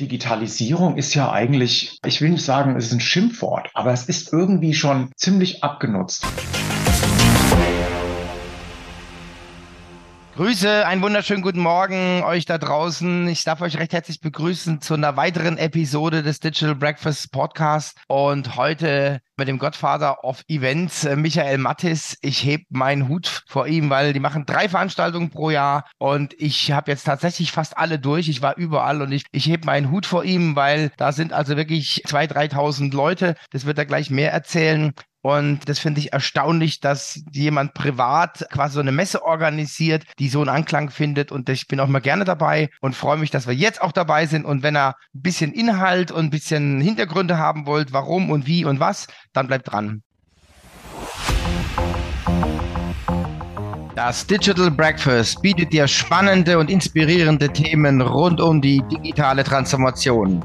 Digitalisierung ist ja eigentlich, ich will nicht sagen, es ist ein Schimpfwort, aber es ist irgendwie schon ziemlich abgenutzt. Grüße, einen wunderschönen guten Morgen euch da draußen. Ich darf euch recht herzlich begrüßen zu einer weiteren Episode des Digital Breakfast Podcast und heute mit dem Godfather of Events, äh, Michael Mattis. Ich heb meinen Hut vor ihm, weil die machen drei Veranstaltungen pro Jahr und ich habe jetzt tatsächlich fast alle durch. Ich war überall und ich, ich heb meinen Hut vor ihm, weil da sind also wirklich 2.000, 3.000 Leute. Das wird er gleich mehr erzählen. Und das finde ich erstaunlich, dass jemand privat quasi so eine Messe organisiert, die so einen Anklang findet. Und ich bin auch mal gerne dabei und freue mich, dass wir jetzt auch dabei sind. Und wenn er ein bisschen Inhalt und ein bisschen Hintergründe haben wollt, warum und wie und was, dann bleibt dran. Das Digital Breakfast bietet dir spannende und inspirierende Themen rund um die digitale Transformation.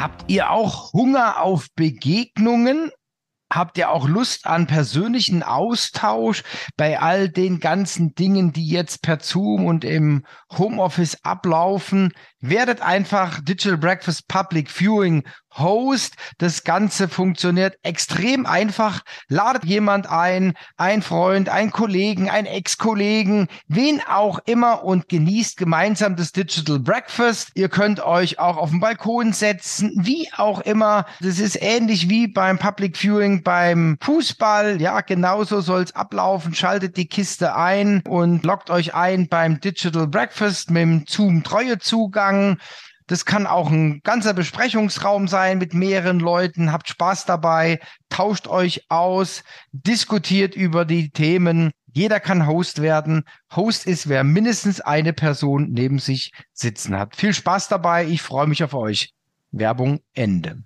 Habt ihr auch Hunger auf Begegnungen Habt ihr auch Lust an persönlichen Austausch bei all den ganzen Dingen, die jetzt per Zoom und im Homeoffice ablaufen? Werdet einfach Digital Breakfast Public Viewing Host. Das Ganze funktioniert extrem einfach. Ladet jemand ein, ein Freund, ein Kollegen, ein Ex-Kollegen, wen auch immer und genießt gemeinsam das Digital Breakfast. Ihr könnt euch auch auf den Balkon setzen, wie auch immer. Das ist ähnlich wie beim Public Viewing beim Fußball. Ja, genauso soll es ablaufen. Schaltet die Kiste ein und loggt euch ein beim Digital Breakfast mit dem Zoom-Treue-Zugang. Das kann auch ein ganzer Besprechungsraum sein mit mehreren Leuten. Habt Spaß dabei, tauscht euch aus, diskutiert über die Themen. Jeder kann Host werden. Host ist, wer mindestens eine Person neben sich sitzen hat. Viel Spaß dabei. Ich freue mich auf euch. Werbung Ende.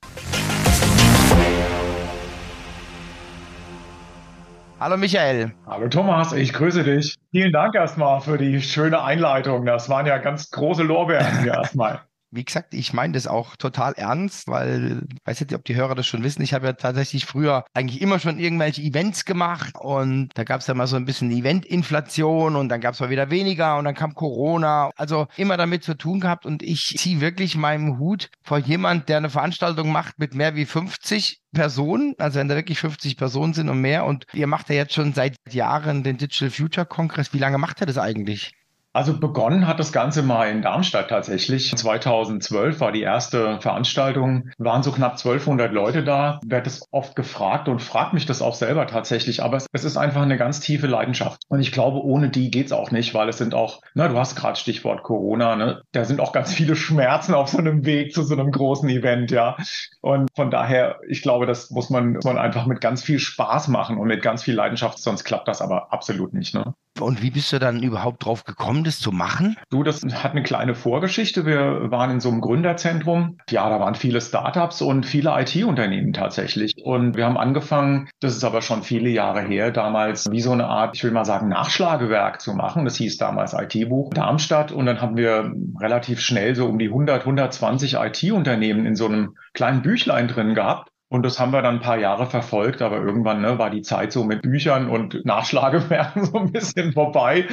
Hallo Michael. Hallo Thomas, ich grüße dich. Vielen Dank erstmal für die schöne Einleitung. Das waren ja ganz große Lorbeeren hier erstmal wie gesagt, ich meine das auch total ernst, weil ich weiß nicht, ob die Hörer das schon wissen. Ich habe ja tatsächlich früher eigentlich immer schon irgendwelche Events gemacht und da gab es ja mal so ein bisschen Eventinflation und dann gab es mal wieder weniger und dann kam Corona. Also immer damit zu tun gehabt und ich ziehe wirklich meinen Hut vor jemand, der eine Veranstaltung macht mit mehr wie 50 Personen, also wenn da wirklich 50 Personen sind und mehr und ihr macht ja jetzt schon seit Jahren den Digital Future Congress. Wie lange macht er das eigentlich? Also begonnen hat das Ganze mal in Darmstadt tatsächlich. 2012 war die erste Veranstaltung, waren so knapp 1200 Leute da. Werd es oft gefragt und fragt mich das auch selber tatsächlich. Aber es ist einfach eine ganz tiefe Leidenschaft. Und ich glaube, ohne die geht's auch nicht, weil es sind auch, na, du hast gerade Stichwort Corona, ne? Da sind auch ganz viele Schmerzen auf so einem Weg zu so einem großen Event, ja. Und von daher, ich glaube, das muss man, muss man einfach mit ganz viel Spaß machen und mit ganz viel Leidenschaft, sonst klappt das aber absolut nicht, ne? Und wie bist du dann überhaupt drauf gekommen, das zu machen? Du, das hat eine kleine Vorgeschichte. Wir waren in so einem Gründerzentrum. Ja, da waren viele Startups und viele IT-Unternehmen tatsächlich. Und wir haben angefangen, das ist aber schon viele Jahre her, damals wie so eine Art, ich will mal sagen, Nachschlagewerk zu machen. Das hieß damals IT-Buch Darmstadt. Und dann haben wir relativ schnell so um die 100, 120 IT-Unternehmen in so einem kleinen Büchlein drin gehabt. Und das haben wir dann ein paar Jahre verfolgt, aber irgendwann ne, war die Zeit so mit Büchern und Nachschlagewerken so ein bisschen vorbei.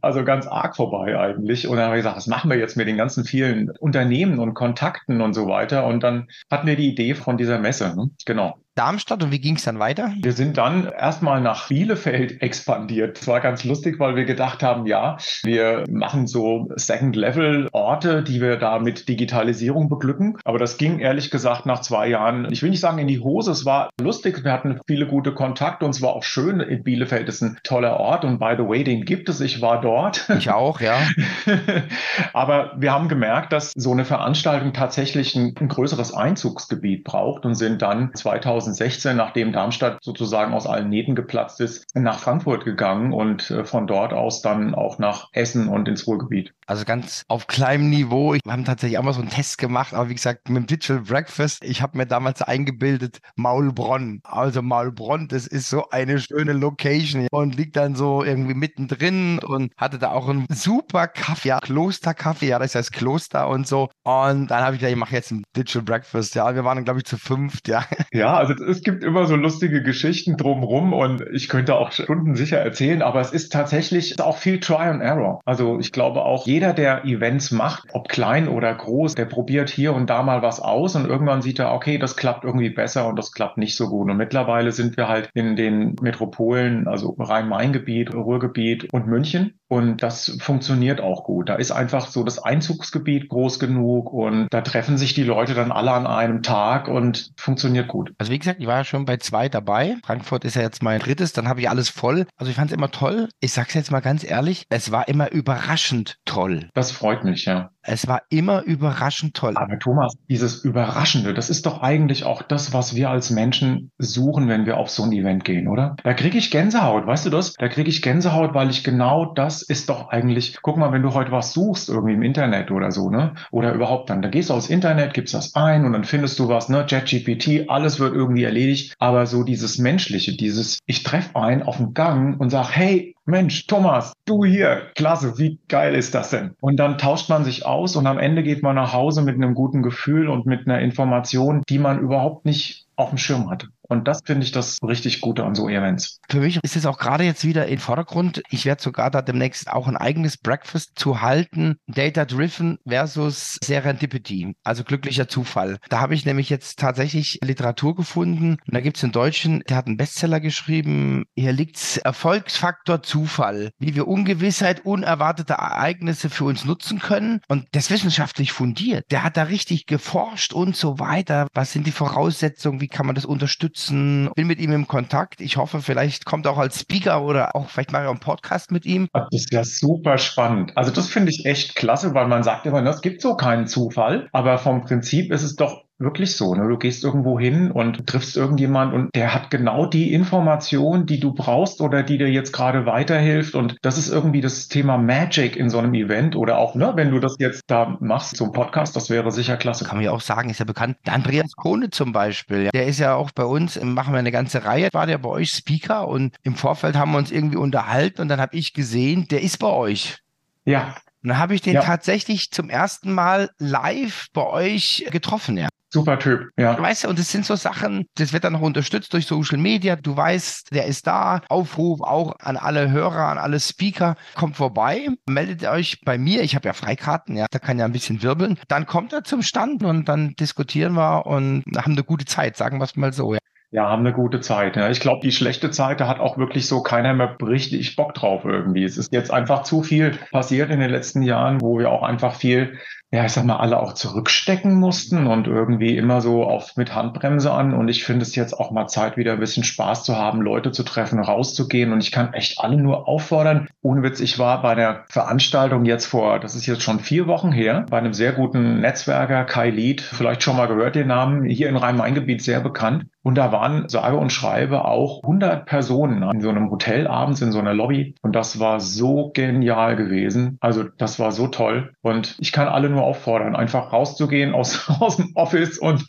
Also ganz arg vorbei eigentlich. Und dann haben wir gesagt, was machen wir jetzt mit den ganzen vielen Unternehmen und Kontakten und so weiter? Und dann hatten wir die Idee von dieser Messe. Ne? Genau. Darmstadt und wie ging es dann weiter? Wir sind dann erstmal nach Bielefeld expandiert. Das war ganz lustig, weil wir gedacht haben, ja, wir machen so Second-Level-Orte, die wir da mit Digitalisierung beglücken. Aber das ging ehrlich gesagt nach zwei Jahren, ich will nicht sagen in die Hose, es war lustig, wir hatten viele gute Kontakte und es war auch schön. In Bielefeld ist ein toller Ort und by the way, den gibt es, ich war dort. Ich auch, ja. Aber wir haben gemerkt, dass so eine Veranstaltung tatsächlich ein, ein größeres Einzugsgebiet braucht und sind dann 2000 2016, nachdem Darmstadt sozusagen aus allen Nähten geplatzt ist, nach Frankfurt gegangen und äh, von dort aus dann auch nach Essen und ins Ruhrgebiet. Also ganz auf kleinem Niveau. Wir haben tatsächlich auch mal so einen Test gemacht, aber wie gesagt, mit dem Digital Breakfast, ich habe mir damals eingebildet, Maulbronn. Also Maulbronn, das ist so eine schöne Location und liegt dann so irgendwie mittendrin und hatte da auch einen super Kaffee, ja, Klosterkaffee, ja, das heißt Kloster und so. Und dann habe ich gedacht, ich mache jetzt ein Digital Breakfast. Ja, wir waren glaube ich, zu fünft, ja. Ja, also es gibt immer so lustige Geschichten drumherum und ich könnte auch Stunden sicher erzählen, aber es ist tatsächlich auch viel Try and Error. Also ich glaube auch, jeder, der Events macht, ob klein oder groß, der probiert hier und da mal was aus und irgendwann sieht er, okay, das klappt irgendwie besser und das klappt nicht so gut. Und mittlerweile sind wir halt in den Metropolen, also Rhein-Main-Gebiet, Ruhrgebiet und München. Und das funktioniert auch gut. Da ist einfach so das Einzugsgebiet groß genug und da treffen sich die Leute dann alle an einem Tag und funktioniert gut. Also wie gesagt, ich war ja schon bei zwei dabei. Frankfurt ist ja jetzt mein drittes, dann habe ich alles voll. Also ich fand es immer toll. Ich sag's jetzt mal ganz ehrlich, es war immer überraschend toll. Das freut mich, ja. Es war immer überraschend toll. Aber Thomas, dieses Überraschende, das ist doch eigentlich auch das, was wir als Menschen suchen, wenn wir auf so ein Event gehen, oder? Da kriege ich Gänsehaut, weißt du das? Da kriege ich Gänsehaut, weil ich genau das ist doch eigentlich, guck mal, wenn du heute was suchst, irgendwie im Internet oder so, ne? Oder überhaupt dann, da gehst du aufs Internet, gibst das ein und dann findest du was, ne? ChatGPT, alles wird irgendwie erledigt. Aber so dieses Menschliche, dieses, ich treffe einen auf dem Gang und sag, hey, Mensch, Thomas, du hier, klasse, wie geil ist das denn? Und dann tauscht man sich aus und am Ende geht man nach Hause mit einem guten Gefühl und mit einer Information, die man überhaupt nicht auf dem Schirm hatte. Und das finde ich das richtig Gute an so Events. Für mich ist es auch gerade jetzt wieder im Vordergrund. Ich werde sogar da demnächst auch ein eigenes Breakfast zu halten. Data-driven versus Serendipity, also glücklicher Zufall. Da habe ich nämlich jetzt tatsächlich Literatur gefunden. Und da gibt es einen Deutschen, der hat einen Bestseller geschrieben. Hier liegt's Erfolgsfaktor Zufall, wie wir Ungewissheit, unerwartete Ereignisse für uns nutzen können. Und das wissenschaftlich fundiert. Der hat da richtig geforscht und so weiter. Was sind die Voraussetzungen? Wie kann man das unterstützen? Unterstützen. Bin mit ihm im Kontakt. Ich hoffe, vielleicht kommt er auch als Speaker oder auch vielleicht mache ich auch einen Podcast mit ihm. Das ist ja super spannend. Also das finde ich echt klasse, weil man sagt immer, es gibt so keinen Zufall. Aber vom Prinzip ist es doch wirklich so. Ne? Du gehst irgendwo hin und triffst irgendjemand und der hat genau die Information, die du brauchst oder die dir jetzt gerade weiterhilft. Und das ist irgendwie das Thema Magic in so einem Event oder auch, ne, wenn du das jetzt da machst, so ein Podcast, das wäre sicher klasse. Kann man ja auch sagen, ist ja bekannt. Der Andreas Kohne zum Beispiel, der ist ja auch bei uns, machen wir eine ganze Reihe, war der bei euch Speaker und im Vorfeld haben wir uns irgendwie unterhalten und dann habe ich gesehen, der ist bei euch. Ja, und dann habe ich den ja. tatsächlich zum ersten Mal live bei euch getroffen, ja. Super Typ, ja. Weißt du, und das sind so Sachen, das wird dann noch unterstützt durch Social Media. Du weißt, der ist da. Aufruf auch an alle Hörer, an alle Speaker. Kommt vorbei, meldet euch bei mir. Ich habe ja Freikarten, ja, da kann ja ein bisschen wirbeln. Dann kommt er zum Stand und dann diskutieren wir und haben eine gute Zeit, sagen wir es mal so, ja. Ja, haben eine gute Zeit. Ja. Ich glaube, die schlechte Zeit, da hat auch wirklich so keiner mehr richtig Bock drauf irgendwie. Es ist jetzt einfach zu viel passiert in den letzten Jahren, wo wir auch einfach viel ja, ich sag mal, alle auch zurückstecken mussten und irgendwie immer so auf mit Handbremse an. Und ich finde es jetzt auch mal Zeit, wieder ein bisschen Spaß zu haben, Leute zu treffen, rauszugehen. Und ich kann echt alle nur auffordern. Ohne Witz, ich war bei der Veranstaltung jetzt vor, das ist jetzt schon vier Wochen her, bei einem sehr guten Netzwerker, Kai Lied, vielleicht schon mal gehört den Namen, hier in Rhein-Main-Gebiet sehr bekannt. Und da waren, sage und schreibe, auch 100 Personen in so einem Hotel abends in so einer Lobby. Und das war so genial gewesen. Also das war so toll. Und ich kann alle nur auffordern, einfach rauszugehen aus, aus dem Office und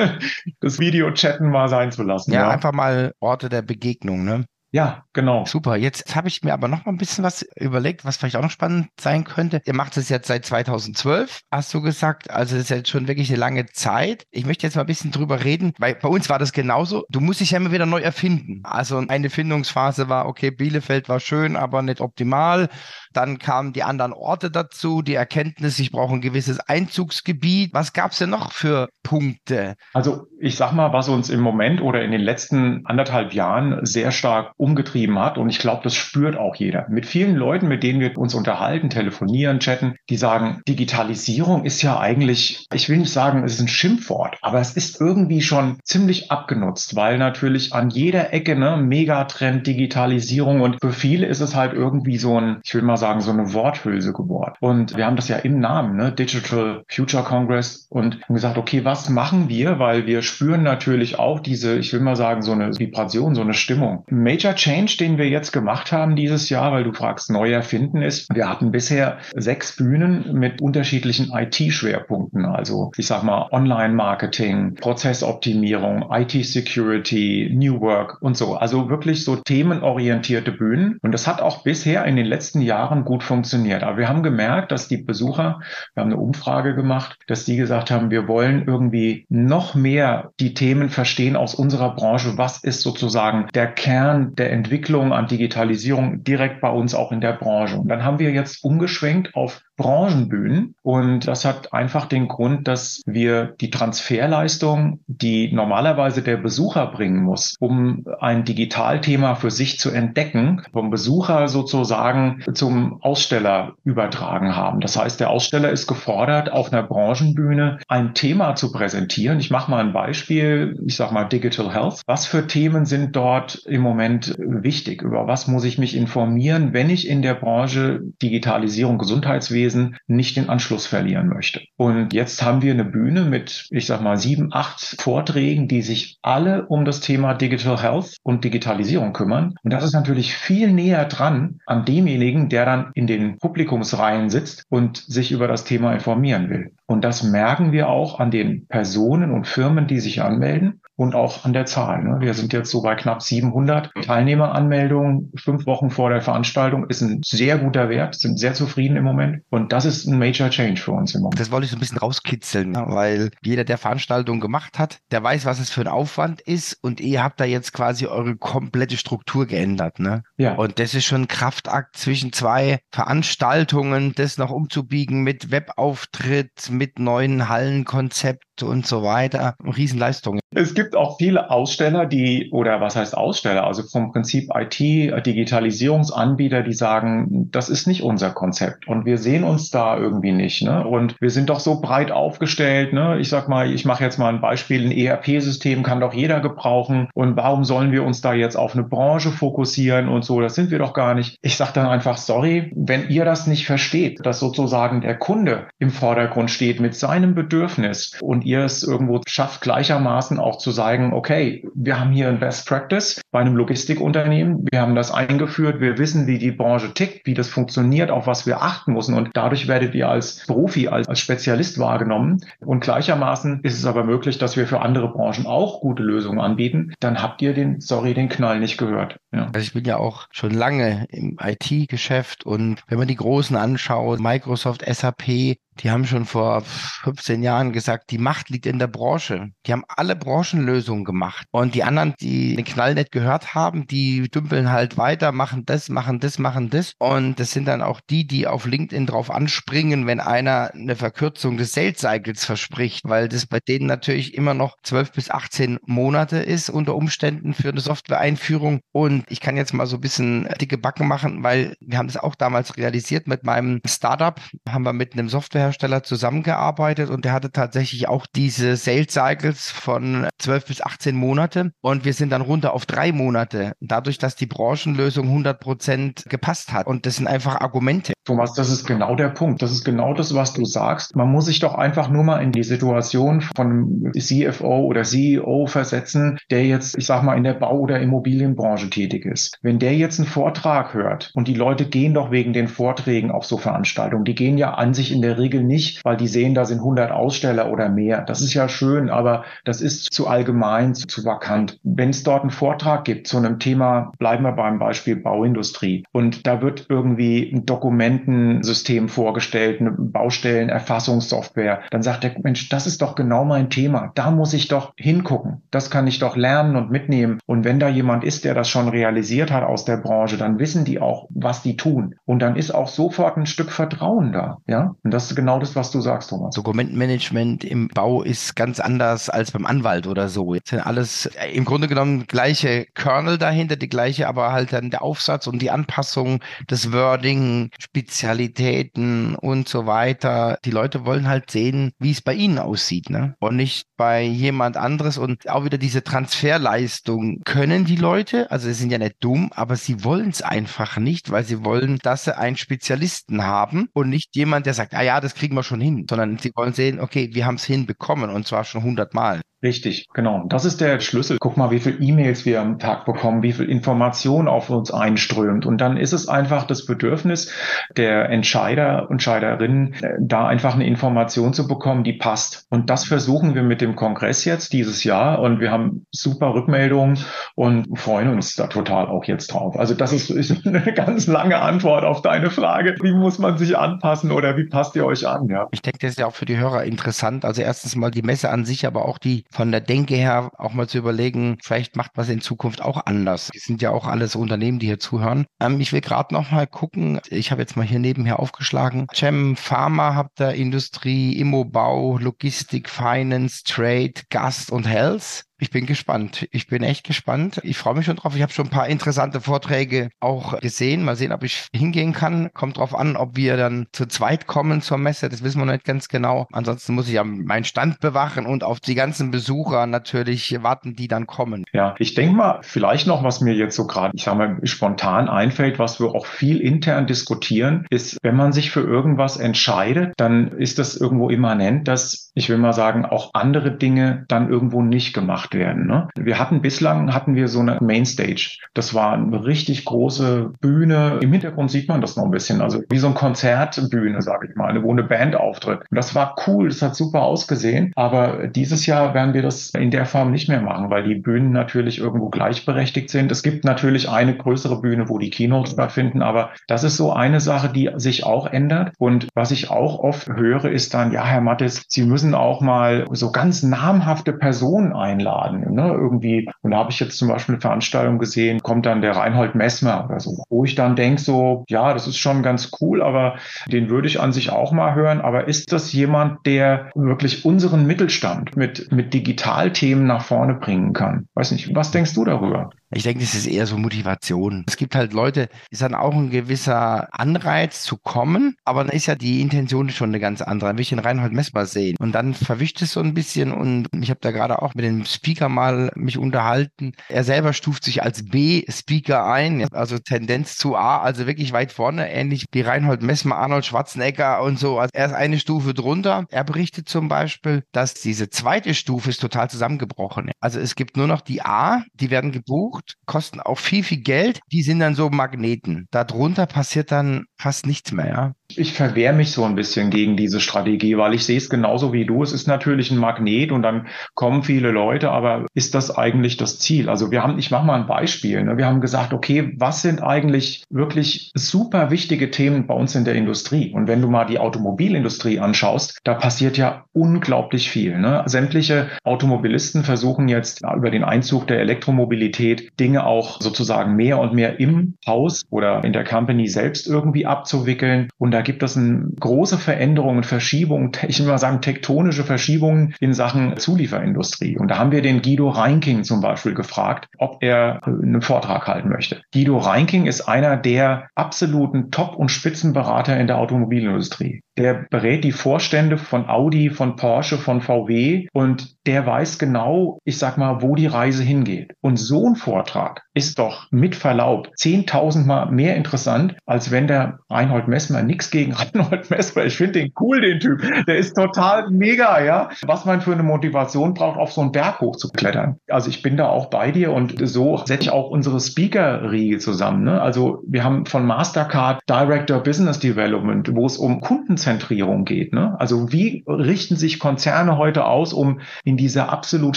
das Video-Chatten mal sein zu lassen. Ja, ja, einfach mal Orte der Begegnung, ne? Ja, genau. Super. Jetzt habe ich mir aber noch mal ein bisschen was überlegt, was vielleicht auch noch spannend sein könnte. Ihr macht es jetzt seit 2012, hast du gesagt. Also das ist jetzt schon wirklich eine lange Zeit. Ich möchte jetzt mal ein bisschen drüber reden, weil bei uns war das genauso. Du musst dich ja immer wieder neu erfinden. Also eine Findungsphase war, okay, Bielefeld war schön, aber nicht optimal. Dann kamen die anderen Orte dazu, die Erkenntnis, ich brauche ein gewisses Einzugsgebiet. Was gab es denn noch für Punkte? Also ich sag mal, was uns im Moment oder in den letzten anderthalb Jahren sehr stark umgetrieben hat, und ich glaube, das spürt auch jeder. Mit vielen Leuten, mit denen wir uns unterhalten, telefonieren, chatten, die sagen, Digitalisierung ist ja eigentlich, ich will nicht sagen, es ist ein Schimpfwort, aber es ist irgendwie schon ziemlich abgenutzt, weil natürlich an jeder Ecke ne, Megatrend Digitalisierung und für viele ist es halt irgendwie so ein, ich will mal sagen, sagen, so eine Worthülse geworden. Und wir haben das ja im Namen, ne? Digital Future Congress und haben gesagt, okay, was machen wir? Weil wir spüren natürlich auch diese, ich will mal sagen, so eine Vibration, so eine Stimmung. Major Change, den wir jetzt gemacht haben dieses Jahr, weil du fragst, neu erfinden ist, wir hatten bisher sechs Bühnen mit unterschiedlichen IT-Schwerpunkten. Also ich sag mal Online-Marketing, Prozessoptimierung, IT-Security, New Work und so. Also wirklich so themenorientierte Bühnen. Und das hat auch bisher in den letzten Jahren gut funktioniert. Aber wir haben gemerkt, dass die Besucher, wir haben eine Umfrage gemacht, dass die gesagt haben, wir wollen irgendwie noch mehr die Themen verstehen aus unserer Branche. Was ist sozusagen der Kern der Entwicklung an Digitalisierung direkt bei uns auch in der Branche? Und dann haben wir jetzt umgeschwenkt auf Branchenbühnen. Und das hat einfach den Grund, dass wir die Transferleistung, die normalerweise der Besucher bringen muss, um ein Digitalthema für sich zu entdecken, vom Besucher sozusagen zum Aussteller übertragen haben. Das heißt, der Aussteller ist gefordert, auf einer Branchenbühne ein Thema zu präsentieren. Ich mache mal ein Beispiel. Ich sage mal Digital Health. Was für Themen sind dort im Moment wichtig? Über was muss ich mich informieren, wenn ich in der Branche Digitalisierung, Gesundheitswesen Wesen nicht den Anschluss verlieren möchte. Und jetzt haben wir eine Bühne mit, ich sag mal, sieben, acht Vorträgen, die sich alle um das Thema Digital Health und Digitalisierung kümmern. Und das ist natürlich viel näher dran an demjenigen, der dann in den Publikumsreihen sitzt und sich über das Thema informieren will. Und das merken wir auch an den Personen und Firmen, die sich anmelden und auch an der Zahl. Ne? Wir sind jetzt so bei knapp 700 Teilnehmeranmeldungen. Fünf Wochen vor der Veranstaltung ist ein sehr guter Wert, sind sehr zufrieden im Moment. Und das ist ein Major Change für uns im Moment. Das wollte ich so ein bisschen rauskitzeln, ne? weil jeder, der Veranstaltungen gemacht hat, der weiß, was es für ein Aufwand ist. Und ihr habt da jetzt quasi eure komplette Struktur geändert. Ne? Ja. Und das ist schon ein Kraftakt zwischen zwei Veranstaltungen, das noch umzubiegen mit Webauftritt, mit neuen Hallenkonzept und so weiter. Riesenleistung. Es gibt auch viele Aussteller, die, oder was heißt Aussteller, also vom Prinzip IT, Digitalisierungsanbieter, die sagen, das ist nicht unser Konzept und wir sehen uns da irgendwie nicht. Ne? Und wir sind doch so breit aufgestellt. Ne? Ich sag mal, ich mache jetzt mal ein Beispiel, ein ERP-System kann doch jeder gebrauchen. Und warum sollen wir uns da jetzt auf eine Branche fokussieren und so? Das sind wir doch gar nicht. Ich sage dann einfach, sorry, wenn ihr das nicht versteht, dass sozusagen der Kunde im Vordergrund steht mit seinem Bedürfnis und ihr es irgendwo schafft, gleichermaßen auch zu sagen, okay, wir haben hier ein Best Practice bei einem Logistikunternehmen. Wir haben das eingeführt. Wir wissen, wie die Branche tickt, wie das funktioniert, auf was wir achten müssen. Und dadurch werdet ihr als Profi, als, als Spezialist wahrgenommen. Und gleichermaßen ist es aber möglich, dass wir für andere Branchen auch gute Lösungen anbieten. Dann habt ihr den, sorry, den Knall nicht gehört. Ja. Also ich bin ja auch schon lange im IT-Geschäft und wenn man die Großen anschaut, Microsoft, SAP, die haben schon vor 15 Jahren gesagt, die Macht liegt in der Branche. Die haben alle Branchenlösungen gemacht. Und die anderen, die den Knall nicht gehört haben, die dümpeln halt weiter, machen das, machen das, machen das. Und das sind dann auch die, die auf LinkedIn drauf anspringen, wenn einer eine Verkürzung des Sales Cycles verspricht, weil das bei denen natürlich immer noch 12 bis 18 Monate ist unter Umständen für eine Software-Einführung. Und ich kann jetzt mal so ein bisschen dicke Backen machen, weil wir haben das auch damals realisiert mit meinem Startup, haben wir mit einem Software Softwarehersteller zusammengearbeitet und der hatte tatsächlich auch diese Sales Cycles von 12 bis 18 Monate und wir sind dann runter auf drei Monate, dadurch, dass die Branchenlösung 100 Prozent gepasst hat. Und das sind einfach Argumente. Thomas, das ist genau der Punkt. Das ist genau das, was du sagst. Man muss sich doch einfach nur mal in die Situation von CFO oder CEO versetzen, der jetzt, ich sag mal, in der Bau- oder Immobilienbranche tätig ist. Wenn der jetzt einen Vortrag hört und die Leute gehen doch wegen den Vorträgen auf so Veranstaltungen, die gehen ja an sich in der Regel Regel nicht, weil die sehen, da sind 100 Aussteller oder mehr. Das ist ja schön, aber das ist zu allgemein, zu, zu vakant. Wenn es dort einen Vortrag gibt zu einem Thema, bleiben wir beim Beispiel Bauindustrie und da wird irgendwie ein Dokumentensystem vorgestellt, eine Baustellenerfassungssoftware, dann sagt der Mensch, das ist doch genau mein Thema. Da muss ich doch hingucken. Das kann ich doch lernen und mitnehmen. Und wenn da jemand ist, der das schon realisiert hat aus der Branche, dann wissen die auch, was die tun. Und dann ist auch sofort ein Stück Vertrauen da. Ja, und das ist genau das, was du sagst, Thomas. Dokumentenmanagement im Bau ist ganz anders als beim Anwalt oder so. Jetzt sind alles äh, im Grunde genommen gleiche Kernel dahinter, die gleiche, aber halt dann der Aufsatz und die Anpassung, das Wording, Spezialitäten und so weiter. Die Leute wollen halt sehen, wie es bei ihnen aussieht, ne? Und nicht bei jemand anderes und auch wieder diese Transferleistung können die Leute, also es sind ja nicht dumm, aber sie wollen es einfach nicht, weil sie wollen, dass sie einen Spezialisten haben und nicht jemand, der sagt, ah ja, das kriegen wir schon hin, sondern sie wollen sehen, okay, wir haben es hinbekommen und zwar schon hundertmal. Richtig, genau. Das ist der Schlüssel. Guck mal, wie viel E-Mails wir am Tag bekommen, wie viel Information auf uns einströmt. Und dann ist es einfach das Bedürfnis der Entscheider Entscheiderinnen, äh, da einfach eine Information zu bekommen, die passt. Und das versuchen wir mit dem Kongress jetzt dieses Jahr. Und wir haben super Rückmeldungen und freuen uns da total auch jetzt drauf. Also das ist, ist eine ganz lange Antwort auf deine Frage. Wie muss man sich anpassen oder wie passt ihr euch an? Ja. Ich denke, das ist ja auch für die Hörer interessant. Also erstens mal die Messe an sich, aber auch die von der Denke her auch mal zu überlegen, vielleicht macht man es in Zukunft auch anders. Die sind ja auch alles Unternehmen, die hier zuhören. Ähm, ich will gerade noch mal gucken. Ich habe jetzt mal hier nebenher aufgeschlagen. Cem Pharma habt ihr Industrie, Immobau, Logistik, Finance, Trade, Gast und Health. Ich bin gespannt. Ich bin echt gespannt. Ich freue mich schon drauf. Ich habe schon ein paar interessante Vorträge auch gesehen. Mal sehen, ob ich hingehen kann. Kommt drauf an, ob wir dann zu zweit kommen zur Messe. Das wissen wir nicht ganz genau. Ansonsten muss ich ja meinen Stand bewachen und auf die ganzen Besucher natürlich warten, die dann kommen. Ja, ich denke mal, vielleicht noch, was mir jetzt so gerade, ich sage mal, spontan einfällt, was wir auch viel intern diskutieren, ist, wenn man sich für irgendwas entscheidet, dann ist das irgendwo immanent, dass, ich will mal sagen, auch andere Dinge dann irgendwo nicht gemacht werden. Ne? Wir hatten bislang hatten wir so eine Mainstage. Das war eine richtig große Bühne. Im Hintergrund sieht man das noch ein bisschen, also wie so ein Konzertbühne, sage ich mal, wo eine Band auftritt. Und das war cool, das hat super ausgesehen. Aber dieses Jahr werden wir das in der Form nicht mehr machen, weil die Bühnen natürlich irgendwo gleichberechtigt sind. Es gibt natürlich eine größere Bühne, wo die Keynotes stattfinden, aber das ist so eine Sache, die sich auch ändert. Und was ich auch oft höre, ist dann, ja, Herr Mattes, Sie müssen auch mal so ganz namhafte Personen einladen einladen. Ne? Irgendwie, und da habe ich jetzt zum Beispiel eine Veranstaltung gesehen, kommt dann der Reinhold Messmer oder so, wo ich dann denke, so, ja, das ist schon ganz cool, aber den würde ich an sich auch mal hören. Aber ist das jemand, der wirklich unseren Mittelstand mit, mit Digitalthemen nach vorne bringen kann? Weiß nicht, was denkst du darüber? Ich denke, das ist eher so Motivation. Es gibt halt Leute, ist dann auch ein gewisser Anreiz zu kommen, aber dann ist ja die Intention schon eine ganz andere. Dann will ich den Reinhold Messmer sehen. Und dann verwischt es so ein bisschen und ich habe da gerade auch mit dem Speaker mal mich unterhalten. Er selber stuft sich als B-Speaker ein, also Tendenz zu A, also wirklich weit vorne, ähnlich wie Reinhold Messmer, Arnold Schwarzenegger und so. Also er ist eine Stufe drunter. Er berichtet zum Beispiel, dass diese zweite Stufe ist total zusammengebrochen. Also es gibt nur noch die A, die werden gebucht gebucht, kosten auch viel, viel Geld. Die sind dann so Magneten. Darunter passiert dann fast nichts mehr. Ja? Ich verwehre mich so ein bisschen gegen diese Strategie, weil ich sehe es genauso wie du. Es ist natürlich ein Magnet und dann kommen viele Leute, aber ist das eigentlich das Ziel? Also wir haben, ich mache mal ein Beispiel. Ne? Wir haben gesagt, okay, was sind eigentlich wirklich super wichtige Themen bei uns in der Industrie? Und wenn du mal die Automobilindustrie anschaust, da passiert ja unglaublich viel. Ne? Sämtliche Automobilisten versuchen jetzt über den Einzug der Elektromobilität Dinge auch sozusagen mehr und mehr im Haus oder in der Company selbst irgendwie abzuwickeln. Und da gibt es eine große Veränderungen, Verschiebungen, ich will mal sagen, tektonische Verschiebungen in Sachen Zulieferindustrie. Und da haben wir den Guido Reinking zum Beispiel gefragt, ob er einen Vortrag halten möchte. Guido Reinking ist einer der absoluten Top- und Spitzenberater in der Automobilindustrie. Der berät die Vorstände von Audi, von Porsche, von VW und der weiß genau, ich sag mal, wo die Reise hingeht. Und so ein Vortrag ist doch mit Verlaub 10.000 Mal mehr interessant, als wenn der Reinhold Messmer nichts gegen Reinhold Messmer. Ich finde den cool, den Typ. Der ist total mega, ja. Was man für eine Motivation braucht, auf so einen Berg hochzuklettern. Also ich bin da auch bei dir und so setze ich auch unsere Speaker-Riege zusammen. Ne? Also wir haben von Mastercard Director Business Development, wo es um Kunden Kundenzentrierung geht. Ne? Also wie richten sich Konzerne heute aus, um in dieser absolut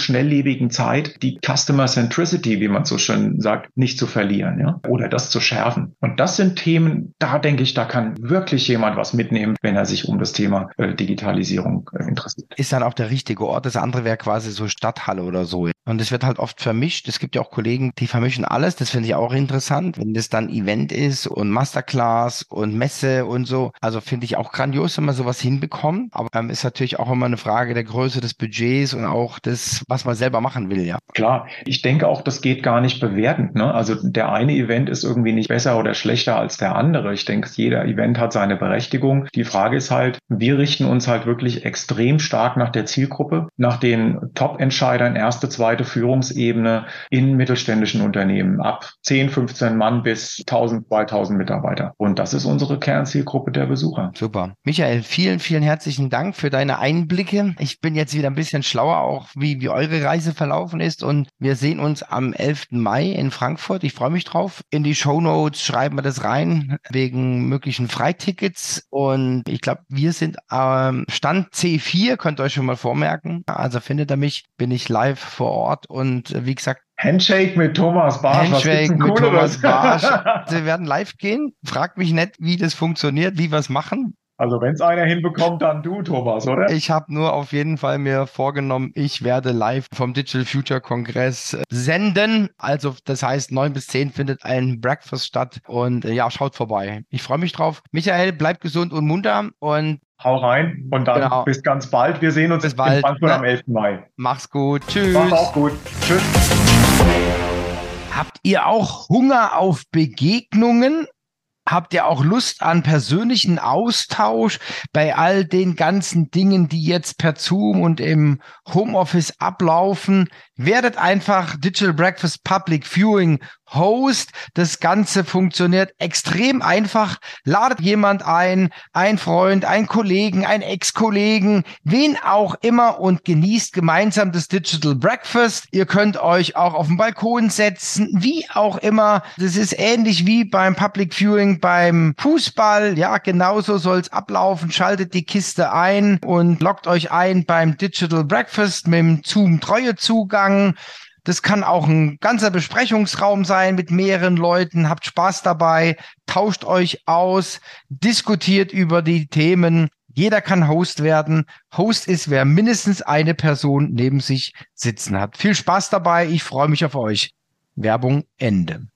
schnelllebigen Zeit die Customer Centricity, wie man so schön sagt, nicht zu verlieren ja? oder das zu schärfen. Und das sind Themen, da denke ich, da kann wirklich jemand was mitnehmen, wenn er sich um das Thema äh, Digitalisierung äh, interessiert. Ist dann auch der richtige Ort. Das andere wäre quasi so Stadthalle oder so. Und es wird halt oft vermischt. Es gibt ja auch Kollegen, die vermischen alles. Das finde ich auch interessant, wenn das dann Event ist und Masterclass und Messe und so. Also finde ich auch grandios wenn man sowas hinbekommt. Aber ähm, ist natürlich auch immer eine Frage der Größe des Budgets und auch des, was man selber machen will, ja. Klar, ich denke auch, das geht gar nicht bewertend. Ne? Also der eine Event ist irgendwie nicht besser oder schlechter als der andere. Ich denke, jeder Event hat seine Berechtigung. Die Frage ist halt, wir richten uns halt wirklich extrem stark nach der Zielgruppe, nach den Top-Entscheidern erste, zweite breite Führungsebene in mittelständischen Unternehmen ab 10, 15 Mann bis 1000, 2000 Mitarbeiter. Und das ist unsere Kernzielgruppe der Besucher. Super. Michael, vielen, vielen herzlichen Dank für deine Einblicke. Ich bin jetzt wieder ein bisschen schlauer, auch wie, wie eure Reise verlaufen ist. Und wir sehen uns am 11. Mai in Frankfurt. Ich freue mich drauf. In die Show Notes schreiben wir das rein wegen möglichen Freitickets. Und ich glaube, wir sind am Stand C4, könnt ihr euch schon mal vormerken. Also findet ihr mich, bin ich live vor Ort. Und wie gesagt, Handshake mit Thomas Barsch. Handshake mit Thomas Barsch. Wir werden live gehen. Fragt mich nicht, wie das funktioniert, wie wir es machen. Also wenn es einer hinbekommt, dann du, Thomas, oder? Ich habe nur auf jeden Fall mir vorgenommen, ich werde live vom Digital Future Kongress äh, senden. Also das heißt, 9 bis 10 findet ein Breakfast statt und äh, ja, schaut vorbei. Ich freue mich drauf. Michael, bleib gesund und munter und Hau rein und dann genau. bis ganz bald. Wir sehen uns bis bald, in Frankfurt ne? am 11. Mai. Mach's gut. Tschüss. Mach's auch gut. Tschüss. Habt ihr auch Hunger auf Begegnungen? habt ihr auch Lust an persönlichen Austausch bei all den ganzen Dingen, die jetzt per Zoom und im Homeoffice ablaufen? Werdet einfach Digital Breakfast Public Viewing Host. Das Ganze funktioniert extrem einfach. Ladet jemand ein, ein Freund, ein Kollegen, ein Ex-Kollegen, wen auch immer und genießt gemeinsam das Digital Breakfast. Ihr könnt euch auch auf den Balkon setzen, wie auch immer. Das ist ähnlich wie beim Public Viewing beim Fußball. Ja, genauso soll's ablaufen. Schaltet die Kiste ein und loggt euch ein beim Digital Breakfast mit dem Zoom-Treue-Zugang. Das kann auch ein ganzer Besprechungsraum sein mit mehreren Leuten. Habt Spaß dabei, tauscht euch aus, diskutiert über die Themen. Jeder kann Host werden. Host ist, wer mindestens eine Person neben sich sitzen hat. Viel Spaß dabei. Ich freue mich auf euch. Werbung Ende.